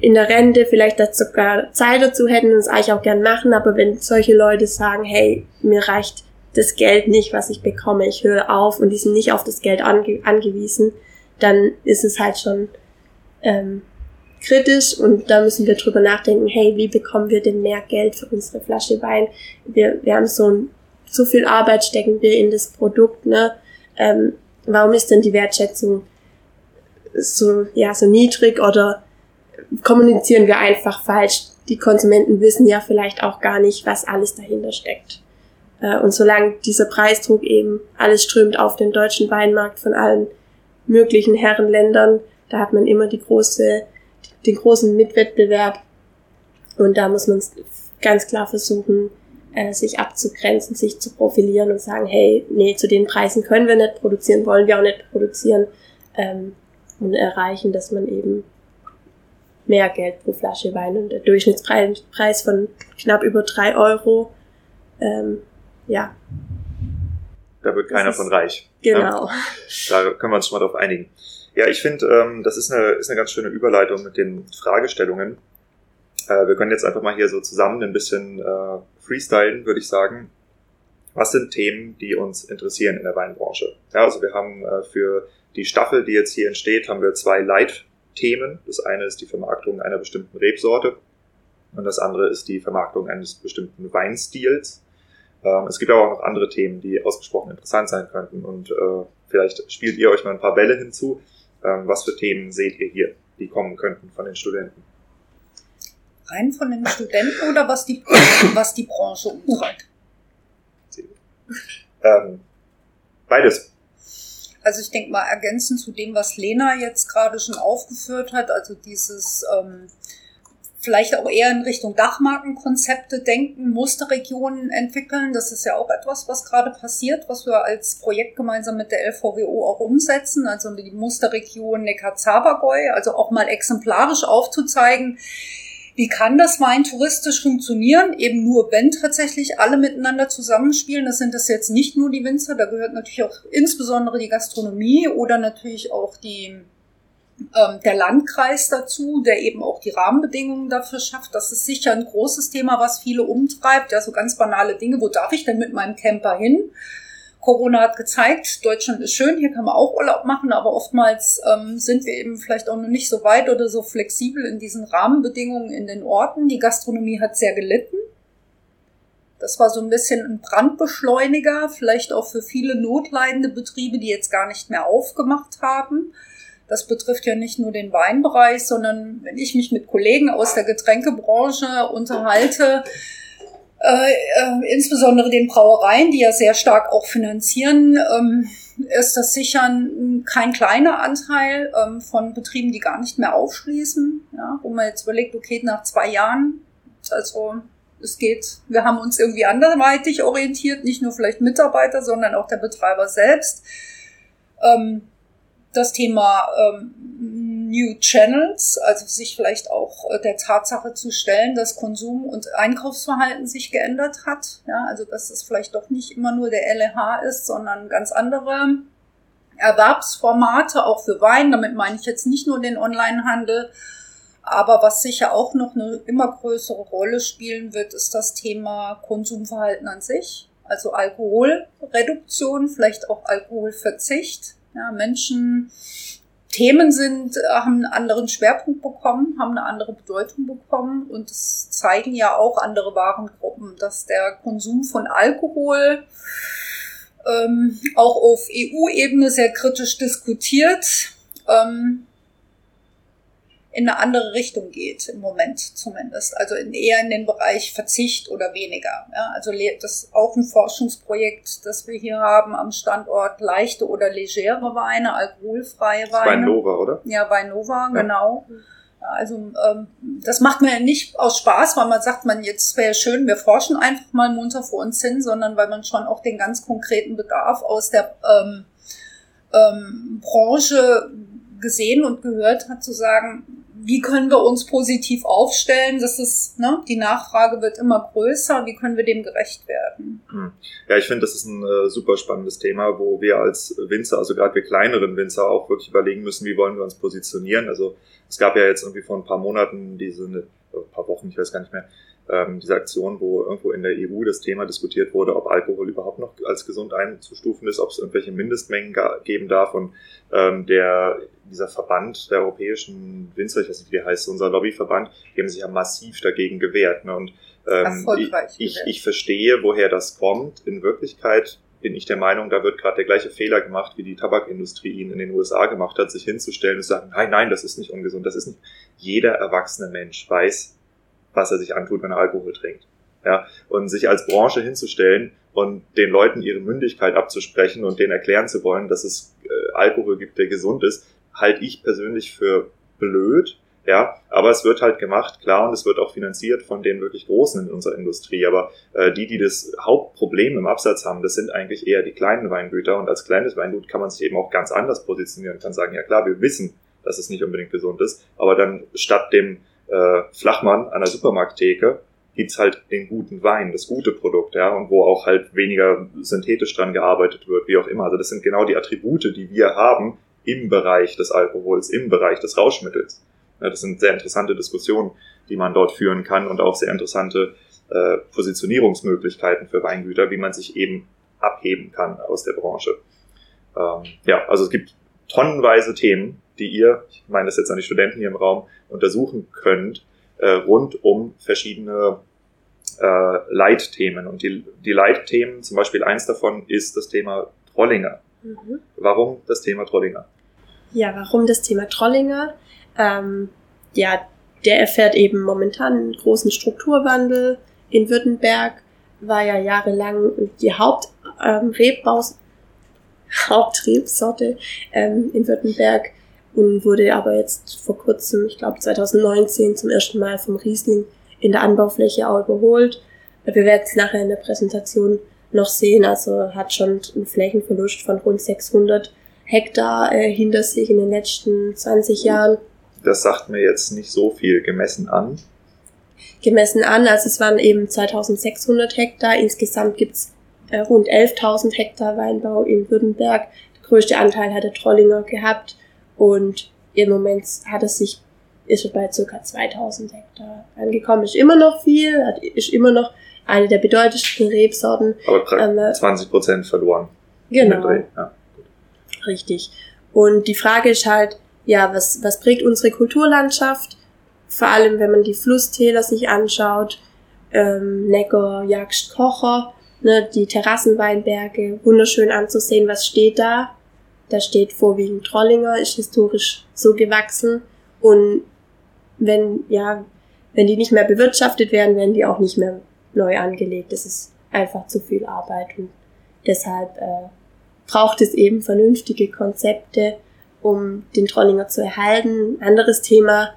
in der Rente vielleicht dazu sogar Zeit dazu hätten und es eigentlich auch gern machen, aber wenn solche Leute sagen, hey, mir reicht das Geld nicht, was ich bekomme, ich höre auf und die sind nicht auf das Geld ange angewiesen, dann ist es halt schon ähm, kritisch und da müssen wir drüber nachdenken, hey, wie bekommen wir denn mehr Geld für unsere Flasche Wein? Wir, wir haben so, ein, so viel Arbeit stecken wir in das Produkt, ne? Ähm, warum ist denn die Wertschätzung so, ja, so niedrig oder kommunizieren wir einfach falsch. Die Konsumenten wissen ja vielleicht auch gar nicht, was alles dahinter steckt. Äh, und solange dieser Preisdruck eben alles strömt auf den deutschen Weinmarkt von allen möglichen Herrenländern, da hat man immer die große, den großen Mitwettbewerb. Und da muss man ganz klar versuchen, äh, sich abzugrenzen, sich zu profilieren und sagen, hey, nee, zu den Preisen können wir nicht produzieren, wollen wir auch nicht produzieren. Ähm, und erreichen, dass man eben mehr Geld pro Flasche Wein und der Durchschnittspreis von knapp über drei Euro, ähm, ja. Da wird keiner von reich. Genau. Ja, da können wir uns schon mal drauf einigen. Ja, ich finde, ähm, das ist eine, ist eine ganz schöne Überleitung mit den Fragestellungen. Äh, wir können jetzt einfach mal hier so zusammen ein bisschen äh, freestylen, würde ich sagen. Was sind Themen, die uns interessieren in der Weinbranche? Ja, also wir haben äh, für die Staffel, die jetzt hier entsteht, haben wir zwei Leitthemen. Das eine ist die Vermarktung einer bestimmten Rebsorte und das andere ist die Vermarktung eines bestimmten Weinstils. Ähm, es gibt aber auch noch andere Themen, die ausgesprochen interessant sein könnten und äh, vielleicht spielt ihr euch mal ein paar Bälle hinzu. Ähm, was für Themen seht ihr hier, die kommen könnten von den Studenten? Rein von den Studenten oder was die, was die Branche umtreibt? Ähm, beides. Also ich denke mal ergänzend zu dem, was Lena jetzt gerade schon aufgeführt hat, also dieses ähm, vielleicht auch eher in Richtung Dachmarkenkonzepte denken, Musterregionen entwickeln. Das ist ja auch etwas, was gerade passiert, was wir als Projekt gemeinsam mit der LVWO auch umsetzen. Also die Musterregion Neckar-Zabergäu, also auch mal exemplarisch aufzuzeigen, wie kann das Wein touristisch funktionieren? Eben nur, wenn tatsächlich alle miteinander zusammenspielen. Das sind das jetzt nicht nur die Winzer, da gehört natürlich auch insbesondere die Gastronomie oder natürlich auch die, ähm, der Landkreis dazu, der eben auch die Rahmenbedingungen dafür schafft. Das ist sicher ein großes Thema, was viele umtreibt. Ja, so ganz banale Dinge. Wo darf ich denn mit meinem Camper hin? Corona hat gezeigt, Deutschland ist schön, hier kann man auch Urlaub machen, aber oftmals ähm, sind wir eben vielleicht auch noch nicht so weit oder so flexibel in diesen Rahmenbedingungen in den Orten. Die Gastronomie hat sehr gelitten. Das war so ein bisschen ein Brandbeschleuniger, vielleicht auch für viele notleidende Betriebe, die jetzt gar nicht mehr aufgemacht haben. Das betrifft ja nicht nur den Weinbereich, sondern wenn ich mich mit Kollegen aus der Getränkebranche unterhalte, Äh, äh, insbesondere den Brauereien, die ja sehr stark auch finanzieren, ähm, ist das sicher ein, kein kleiner Anteil ähm, von Betrieben, die gar nicht mehr aufschließen. Ja, wo man jetzt überlegt, okay, nach zwei Jahren, also es geht, wir haben uns irgendwie anderweitig orientiert, nicht nur vielleicht Mitarbeiter, sondern auch der Betreiber selbst. Ähm, das Thema ähm, New Channels, also sich vielleicht auch äh, der Tatsache zu stellen, dass Konsum- und Einkaufsverhalten sich geändert hat. Ja, also dass es vielleicht doch nicht immer nur der LEH ist, sondern ganz andere Erwerbsformate, auch für Wein. Damit meine ich jetzt nicht nur den Onlinehandel. Aber was sicher auch noch eine immer größere Rolle spielen wird, ist das Thema Konsumverhalten an sich. Also Alkoholreduktion, vielleicht auch Alkoholverzicht. Ja, Menschen Themen sind, äh, haben einen anderen Schwerpunkt bekommen, haben eine andere Bedeutung bekommen und es zeigen ja auch andere Warengruppen, dass der Konsum von Alkohol ähm, auch auf EU-Ebene sehr kritisch diskutiert. Ähm, in eine andere Richtung geht, im Moment zumindest. Also in, eher in den Bereich Verzicht oder weniger. Ja, also das ist auch ein Forschungsprojekt, das wir hier haben am Standort leichte oder legere Weine, alkoholfreie Weine. Weinova, oder? Ja, Weinova, ja. genau. Also ähm, das macht man ja nicht aus Spaß, weil man sagt, man jetzt wäre schön, wir forschen einfach mal munter vor uns hin, sondern weil man schon auch den ganz konkreten Bedarf aus der ähm, ähm, Branche gesehen und gehört hat, zu sagen, wie können wir uns positiv aufstellen? Das ist, ne, die Nachfrage wird immer größer. Wie können wir dem gerecht werden? Hm. Ja, ich finde, das ist ein äh, super spannendes Thema, wo wir als Winzer, also gerade wir kleineren Winzer, auch wirklich überlegen müssen, wie wollen wir uns positionieren. Also es gab ja jetzt irgendwie vor ein paar Monaten diese, ne, ein paar Wochen, ich weiß gar nicht mehr, ähm, diese Aktion, wo irgendwo in der EU das Thema diskutiert wurde, ob Alkohol überhaupt noch als gesund einzustufen ist, ob es irgendwelche Mindestmengen geben darf. Und ähm, der, dieser Verband der europäischen Winzer, ich weiß nicht, wie der heißt, unser Lobbyverband, die haben sich ja massiv dagegen gewehrt. Ne? Und ähm, ich, ich, ich verstehe, woher das kommt. In Wirklichkeit bin ich der Meinung, da wird gerade der gleiche Fehler gemacht, wie die Tabakindustrie ihn in den USA gemacht hat, sich hinzustellen und zu sagen, nein, nein, das ist nicht ungesund, das ist nicht. Jeder erwachsene Mensch weiß, was er sich antut, wenn er Alkohol trinkt. Ja, und sich als Branche hinzustellen und den Leuten ihre Mündigkeit abzusprechen und denen erklären zu wollen, dass es äh, Alkohol gibt, der gesund ist, halte ich persönlich für blöd. Ja, aber es wird halt gemacht, klar, und es wird auch finanziert von den wirklich Großen in unserer Industrie. Aber äh, die, die das Hauptproblem im Absatz haben, das sind eigentlich eher die kleinen Weingüter. Und als kleines Weingut kann man sich eben auch ganz anders positionieren. kann sagen, ja klar, wir wissen, dass es nicht unbedingt gesund ist, aber dann statt dem äh, Flachmann an der Supermarkttheke gibt's halt den guten Wein, das gute Produkt, ja, und wo auch halt weniger synthetisch dran gearbeitet wird, wie auch immer. Also das sind genau die Attribute, die wir haben im Bereich des Alkohols, im Bereich des Rauschmittels. Ja, das sind sehr interessante Diskussionen, die man dort führen kann und auch sehr interessante äh, Positionierungsmöglichkeiten für Weingüter, wie man sich eben abheben kann aus der Branche. Ähm, ja, also es gibt tonnenweise Themen, die ihr, ich meine das jetzt an die Studenten hier im Raum, untersuchen könnt, äh, rund um verschiedene äh, Leitthemen. Und die, die Leitthemen, zum Beispiel eins davon ist das Thema Trollinger. Mhm. Warum das Thema Trollinger? Ja, warum das Thema Trollinger? Ähm, ja, der erfährt eben momentan einen großen Strukturwandel. In Württemberg war ja jahrelang die Hauptrebbaus ähm, Hauptrebsorte ähm, in Württemberg und wurde aber jetzt vor kurzem, ich glaube 2019, zum ersten Mal vom Riesling in der Anbaufläche auch überholt. Wir werden es nachher in der Präsentation noch sehen, also hat schon einen Flächenverlust von rund 600 Hektar äh, hinter sich in den letzten 20 Jahren. Das sagt mir jetzt nicht so viel gemessen an. Gemessen an, also es waren eben 2600 Hektar. Insgesamt gibt's äh, rund 11.000 Hektar Weinbau in Württemberg. Der größte Anteil hat der Trollinger gehabt. Und im Moment hat es sich, ist er bei ca. 2000 Hektar angekommen. Ist immer noch viel, hat, ist immer noch eine der bedeutendsten Rebsorten. Aber ähm, 20 Prozent verloren. Genau. Ja. Richtig. Und die Frage ist halt, ja, was, was prägt unsere Kulturlandschaft? Vor allem, wenn man die Flusstäler sich anschaut, ähm, Neckar, Jagst, Kocher, ne, die Terrassenweinberge, wunderschön anzusehen, was steht da. Da steht vorwiegend Trollinger, ist historisch so gewachsen. Und wenn, ja, wenn die nicht mehr bewirtschaftet werden, werden die auch nicht mehr neu angelegt. Das ist einfach zu viel Arbeit und deshalb äh, braucht es eben vernünftige Konzepte, um den Trollinger zu erhalten. anderes Thema,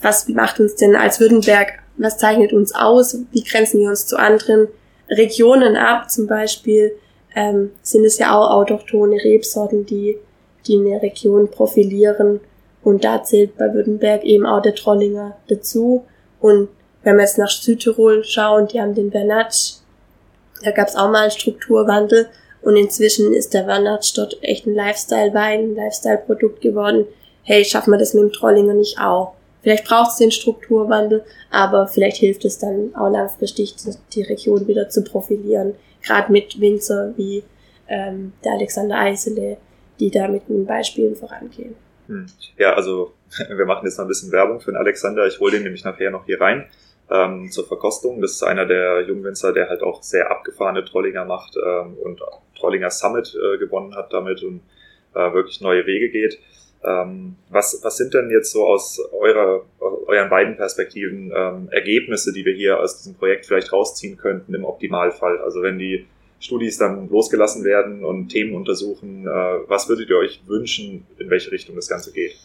was macht uns denn als Württemberg, was zeichnet uns aus, wie grenzen wir uns zu anderen Regionen ab, zum Beispiel ähm, sind es ja auch autochthone Rebsorten, die, die eine Region profilieren. Und da zählt bei Württemberg eben auch der Trollinger dazu. Und wenn wir jetzt nach Südtirol schauen, die haben den Bernatsch, da gab es auch mal einen Strukturwandel. Und inzwischen ist der Bernatsch dort echt ein Lifestyle-Wein, ein Lifestyle-Produkt geworden. Hey, schaffen wir das mit dem Trollinger nicht auch? Vielleicht braucht es den Strukturwandel, aber vielleicht hilft es dann auch langfristig, die Region wieder zu profilieren. Gerade mit Winzer wie ähm, der Alexander Eisele, die da mit den Beispielen vorangehen. Hm. Ja, also (laughs) wir machen jetzt noch ein bisschen Werbung für den Alexander. Ich hole den nämlich nachher noch hier rein ähm, zur Verkostung. Das ist einer der Jungwinzer, der halt auch sehr abgefahrene Trollinger macht ähm, und Trollinger Summit äh, gewonnen hat damit und äh, wirklich neue Wege geht. Ähm, was, was sind denn jetzt so aus eurer, euren beiden Perspektiven ähm, Ergebnisse, die wir hier aus diesem Projekt vielleicht rausziehen könnten im Optimalfall? Also wenn die Studis dann losgelassen werden und Themen untersuchen, äh, was würdet ihr euch wünschen, in welche Richtung das Ganze geht?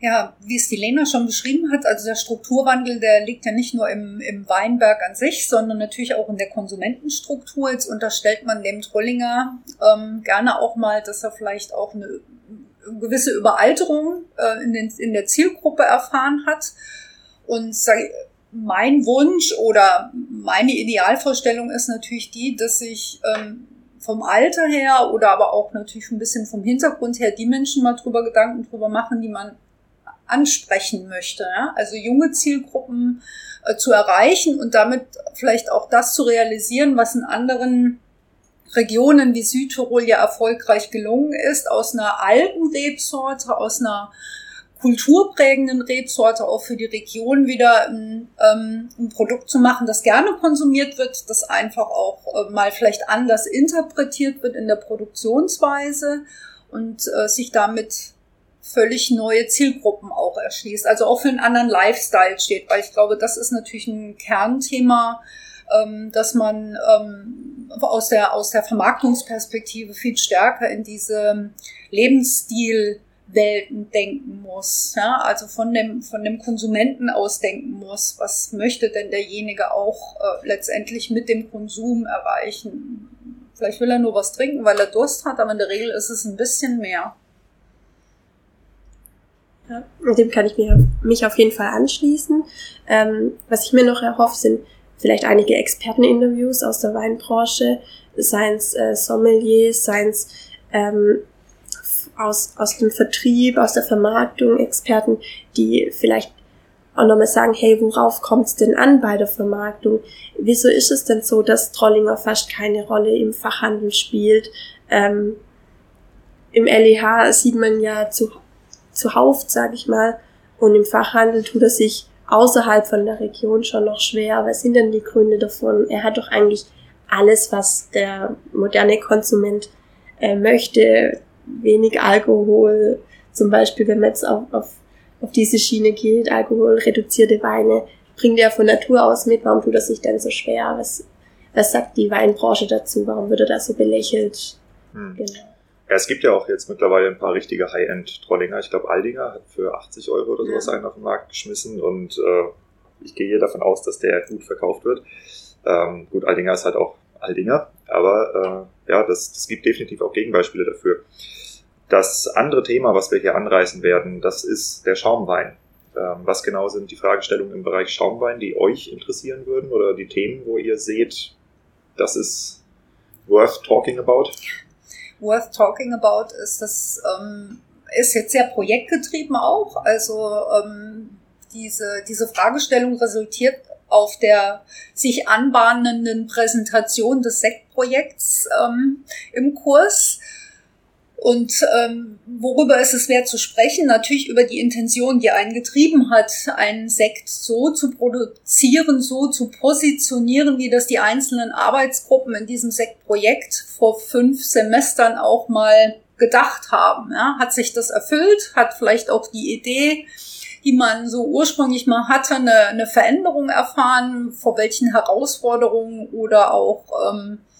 Ja, wie es die Lena schon beschrieben hat, also der Strukturwandel, der liegt ja nicht nur im, im Weinberg an sich, sondern natürlich auch in der Konsumentenstruktur. Jetzt unterstellt man dem Trollinger ähm, gerne auch mal, dass er vielleicht auch eine gewisse Überalterung äh, in, den, in der Zielgruppe erfahren hat. Und sag, mein Wunsch oder meine Idealvorstellung ist natürlich die, dass ich ähm, vom Alter her oder aber auch natürlich ein bisschen vom Hintergrund her die Menschen mal drüber Gedanken drüber machen, die man ansprechen möchte. Ja? Also junge Zielgruppen äh, zu erreichen und damit vielleicht auch das zu realisieren, was in anderen Regionen wie Südtirol ja erfolgreich gelungen ist, aus einer alten Rebsorte, aus einer kulturprägenden Rebsorte auch für die Region wieder ein, ähm, ein Produkt zu machen, das gerne konsumiert wird, das einfach auch äh, mal vielleicht anders interpretiert wird in der Produktionsweise und äh, sich damit völlig neue Zielgruppen auch erschließt, also auch für einen anderen Lifestyle steht, weil ich glaube, das ist natürlich ein Kernthema, ähm, dass man ähm, aus der, aus der Vermarktungsperspektive viel stärker in diese Lebensstilwelten denken muss. Ja? Also von dem, von dem Konsumenten aus denken muss. Was möchte denn derjenige auch äh, letztendlich mit dem Konsum erreichen? Vielleicht will er nur was trinken, weil er Durst hat, aber in der Regel ist es ein bisschen mehr. Ja, dem kann ich mir, mich auf jeden Fall anschließen. Ähm, was ich mir noch erhoffe, sind vielleicht einige Experteninterviews aus der Weinbranche, seien es äh, Sommeliers, seien es ähm, aus, aus dem Vertrieb, aus der Vermarktung, Experten, die vielleicht auch nochmal sagen, hey, worauf kommt es denn an bei der Vermarktung? Wieso ist es denn so, dass Trollinger fast keine Rolle im Fachhandel spielt? Ähm, Im LEH sieht man ja zu, zuhauf, sage ich mal, und im Fachhandel tut er sich außerhalb von der Region schon noch schwer. Was sind denn die Gründe davon? Er hat doch eigentlich alles, was der moderne Konsument äh, möchte. Wenig Alkohol, zum Beispiel, wenn man jetzt auf, auf, auf diese Schiene geht, Alkohol, reduzierte Weine, bringt er von Natur aus mit. Warum tut er sich denn so schwer? Was, was sagt die Weinbranche dazu? Warum wird er da so belächelt? Hm. Genau. Ja, es gibt ja auch jetzt mittlerweile ein paar richtige High-End-Trollinger. Ich glaube, Aldinger hat für 80 Euro oder sowas einen auf den Markt geschmissen und äh, ich gehe hier davon aus, dass der gut verkauft wird. Ähm, gut, Aldinger ist halt auch Aldinger, aber äh, ja, das, das gibt definitiv auch Gegenbeispiele dafür. Das andere Thema, was wir hier anreißen werden, das ist der Schaumwein. Ähm, was genau sind die Fragestellungen im Bereich Schaumwein, die euch interessieren würden oder die Themen, wo ihr seht, das ist worth talking about? Worth talking about ist, das ähm, ist jetzt sehr projektgetrieben auch. Also ähm, diese, diese Fragestellung resultiert auf der sich anbahnenden Präsentation des SECT-Projekts ähm, im Kurs. Und ähm, worüber ist es wert zu sprechen? Natürlich über die Intention, die einen getrieben hat, einen Sekt so zu produzieren, so zu positionieren, wie das die einzelnen Arbeitsgruppen in diesem Sektprojekt vor fünf Semestern auch mal gedacht haben. Ja? Hat sich das erfüllt? Hat vielleicht auch die Idee, die man so ursprünglich mal hatte, eine, eine Veränderung erfahren, vor welchen Herausforderungen oder auch ähm, äh,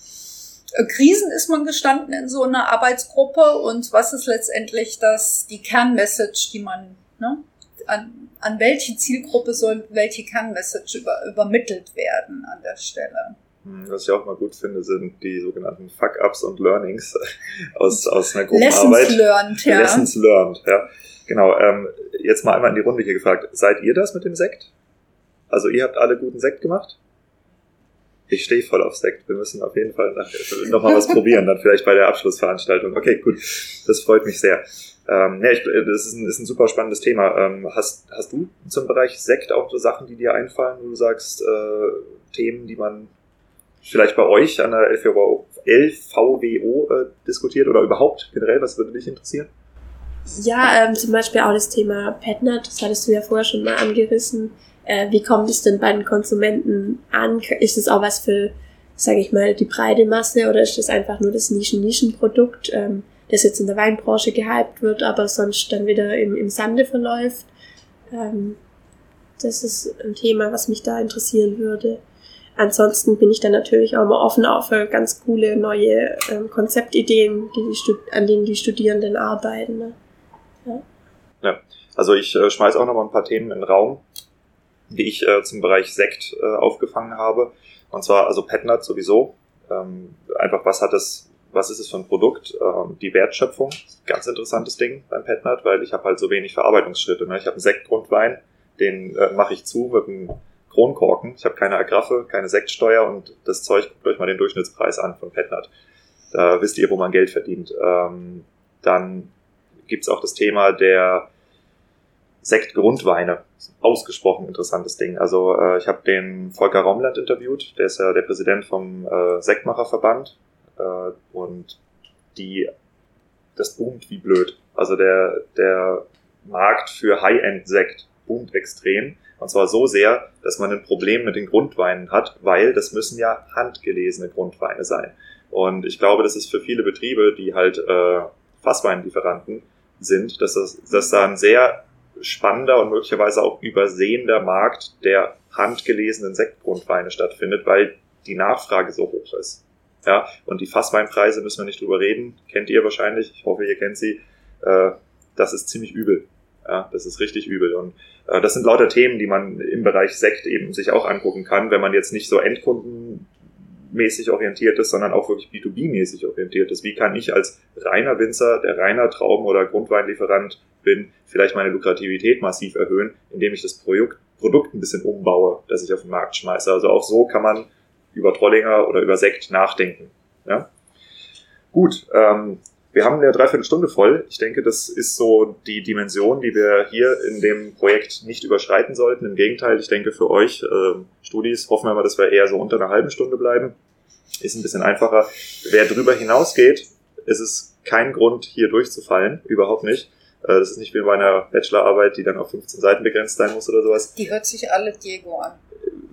Krisen ist man gestanden in so einer Arbeitsgruppe und was ist letztendlich das, die Kernmessage, die man, ne, an, an welche Zielgruppe soll welche Kernmessage über, übermittelt werden an der Stelle? Hm, was ich auch mal gut finde, sind die sogenannten Fuck-Ups und Learnings (laughs) aus, aus einer Gruppenarbeit. Lessons learned, ja. Lessons learned, ja. Genau, ähm, jetzt mal einmal in die Runde hier gefragt. Seid ihr das mit dem Sekt? Also ihr habt alle guten Sekt gemacht? Ich stehe voll auf Sekt. Wir müssen auf jeden Fall noch mal was probieren, dann vielleicht bei der Abschlussveranstaltung. Okay, gut. Das freut mich sehr. Ähm, ja, ich, das ist ein, ist ein super spannendes Thema. Ähm, hast, hast du zum Bereich Sekt auch so Sachen, die dir einfallen, wo du sagst, äh, Themen, die man vielleicht bei euch an der LVWO äh, diskutiert oder überhaupt generell, was würde dich interessieren? Ja, ähm, zum Beispiel auch das Thema PetNet, das hattest du ja vorher schon mal angerissen. Äh, wie kommt es denn bei den Konsumenten an? Ist es auch was für, sage ich mal, die breite Masse oder ist das einfach nur das Nischen-Nischen-Produkt, ähm, das jetzt in der Weinbranche gehypt wird, aber sonst dann wieder im, im Sande verläuft? Ähm, das ist ein Thema, was mich da interessieren würde. Ansonsten bin ich dann natürlich auch mal offen auch für ganz coole neue ähm, Konzeptideen, die die an denen die Studierenden arbeiten. Ne? Ja. Also ich äh, schmeiß auch noch mal ein paar Themen in den Raum, die ich äh, zum Bereich Sekt äh, aufgefangen habe. Und zwar also Petnut sowieso. Ähm, einfach was hat es, was ist es für ein Produkt? Ähm, die Wertschöpfung, ganz interessantes Ding beim Petnut, weil ich habe halt so wenig Verarbeitungsschritte. Ne? Ich habe einen Sektgrundwein, den äh, mache ich zu mit einem Kronkorken. Ich habe keine Agraffe, keine Sektsteuer und das Zeug, guckt euch mal den Durchschnittspreis an von Petnat. Da wisst ihr, wo man Geld verdient. Ähm, dann gibt's auch das Thema der Sektgrundweine. Ausgesprochen interessantes Ding. Also äh, ich habe den Volker Raumland interviewt, der ist ja der Präsident vom äh, Sektmacherverband äh, und die das boomt wie blöd. Also der der Markt für High-End-Sekt boomt extrem. Und zwar so sehr, dass man ein Problem mit den Grundweinen hat, weil das müssen ja handgelesene Grundweine sein. Und ich glaube, das ist für viele Betriebe, die halt äh, Fassweinlieferanten sind, dass das dass da ein sehr spannender und möglicherweise auch übersehender Markt der handgelesenen Sektgrundweine stattfindet, weil die Nachfrage so hoch ist. Ja, und die Fassweinpreise müssen wir nicht drüber reden, kennt ihr wahrscheinlich, ich hoffe, ihr kennt sie. Äh, das ist ziemlich übel. Ja, das ist richtig übel. Und äh, das sind lauter Themen, die man im Bereich Sekt eben sich auch angucken kann, wenn man jetzt nicht so endkundenmäßig orientiert ist, sondern auch wirklich B2B-mäßig orientiert ist. Wie kann ich als reiner Winzer, der reiner Trauben- oder Grundweinlieferant bin, vielleicht meine Lukrativität massiv erhöhen, indem ich das Produkt, Produkt ein bisschen umbaue, das ich auf den Markt schmeiße. Also auch so kann man über Trollinger oder über Sekt nachdenken. Ja? Gut, ähm, wir haben eine Dreiviertelstunde voll. Ich denke, das ist so die Dimension, die wir hier in dem Projekt nicht überschreiten sollten. Im Gegenteil, ich denke für euch äh, Studis hoffen wir mal, dass wir eher so unter einer halben Stunde bleiben. Ist ein bisschen einfacher. Wer drüber hinausgeht, ist es kein Grund, hier durchzufallen. Überhaupt nicht. Äh, das ist nicht wie bei einer Bachelorarbeit, die dann auf 15 Seiten begrenzt sein muss oder sowas. Die hört sich alle Diego an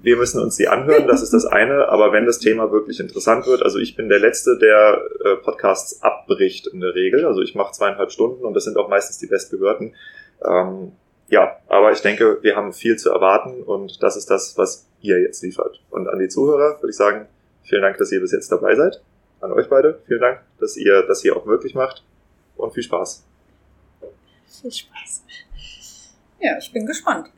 wir müssen uns die anhören, das ist das eine, aber wenn das Thema wirklich interessant wird, also ich bin der Letzte, der äh, Podcasts abbricht in der Regel, also ich mache zweieinhalb Stunden und das sind auch meistens die bestgehörten. Ähm, ja, aber ich denke, wir haben viel zu erwarten und das ist das, was ihr jetzt liefert. Und an die Zuhörer würde ich sagen, vielen Dank, dass ihr bis jetzt dabei seid. An euch beide, vielen Dank, dass ihr das hier auch möglich macht und viel Spaß. Viel Spaß. Ja, ich bin gespannt.